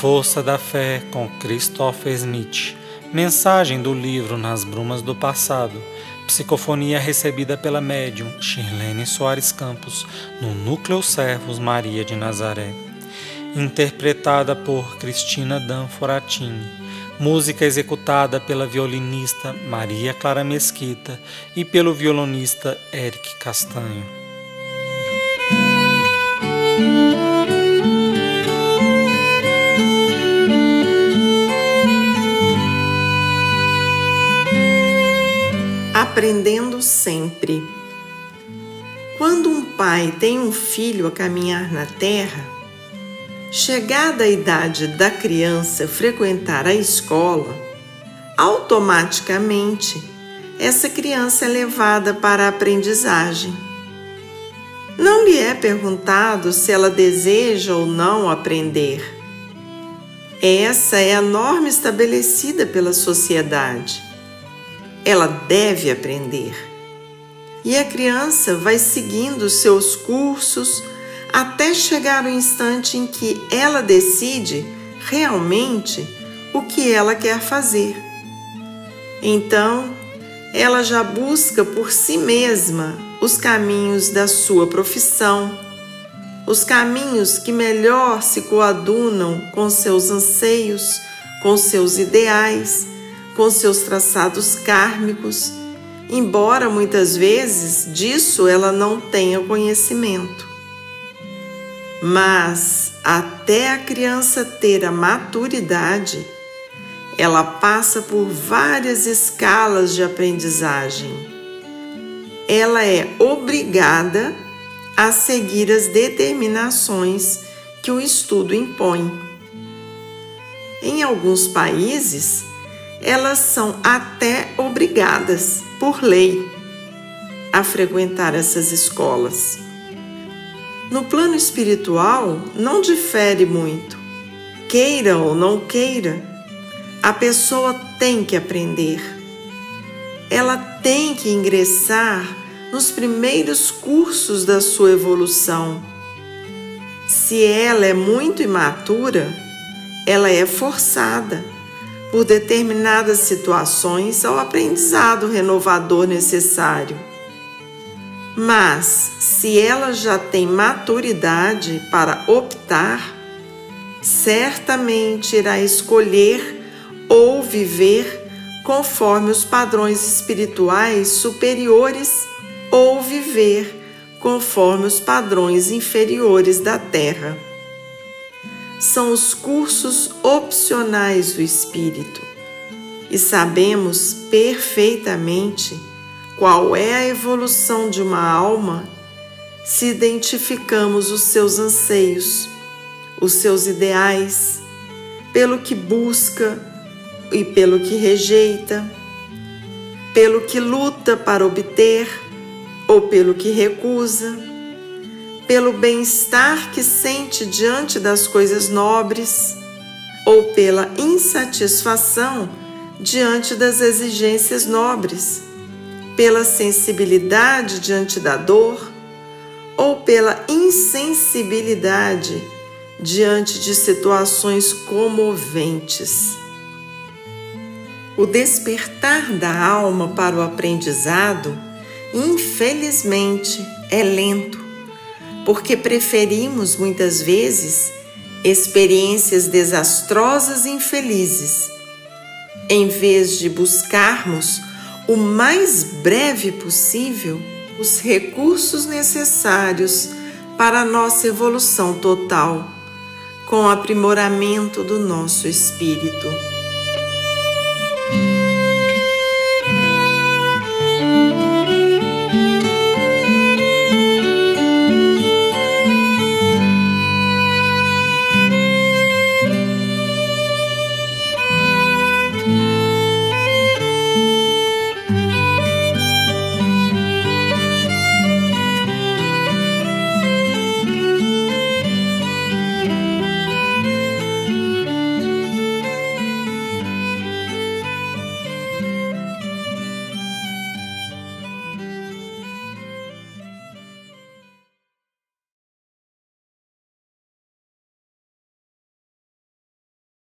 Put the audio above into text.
Força da Fé com Christopher Smith. Mensagem do livro Nas Brumas do Passado. Psicofonia recebida pela médium Shirlene Soares Campos no Núcleo Servos Maria de Nazaré. Interpretada por Cristina Dan Foratini. Música executada pela violinista Maria Clara Mesquita e pelo violonista Eric Castanho. Aprendendo sempre. Quando um pai tem um filho a caminhar na terra, chegada a idade da criança frequentar a escola, automaticamente essa criança é levada para a aprendizagem. Não lhe é perguntado se ela deseja ou não aprender. Essa é a norma estabelecida pela sociedade ela deve aprender. E a criança vai seguindo seus cursos até chegar o instante em que ela decide realmente o que ela quer fazer. Então, ela já busca por si mesma os caminhos da sua profissão, os caminhos que melhor se coadunam com seus anseios, com seus ideais com seus traçados kármicos, embora muitas vezes disso ela não tenha conhecimento. Mas até a criança ter a maturidade, ela passa por várias escalas de aprendizagem. Ela é obrigada a seguir as determinações que o estudo impõe. Em alguns países, elas são até obrigadas, por lei, a frequentar essas escolas. No plano espiritual, não difere muito. Queira ou não queira, a pessoa tem que aprender. Ela tem que ingressar nos primeiros cursos da sua evolução. Se ela é muito imatura, ela é forçada por determinadas situações ao aprendizado renovador necessário. Mas, se ela já tem maturidade para optar, certamente irá escolher ou viver conforme os padrões espirituais superiores ou viver conforme os padrões inferiores da Terra são os cursos opcionais do Espírito. E sabemos perfeitamente qual é a evolução de uma alma se identificamos os seus anseios, os seus ideais, pelo que busca e pelo que rejeita, pelo que luta para obter ou pelo que recusa pelo bem-estar que sente diante das coisas nobres ou pela insatisfação diante das exigências nobres, pela sensibilidade diante da dor ou pela insensibilidade diante de situações comoventes. O despertar da alma para o aprendizado, infelizmente, é lento porque preferimos muitas vezes experiências desastrosas e infelizes, em vez de buscarmos o mais breve possível os recursos necessários para a nossa evolução total, com o aprimoramento do nosso espírito.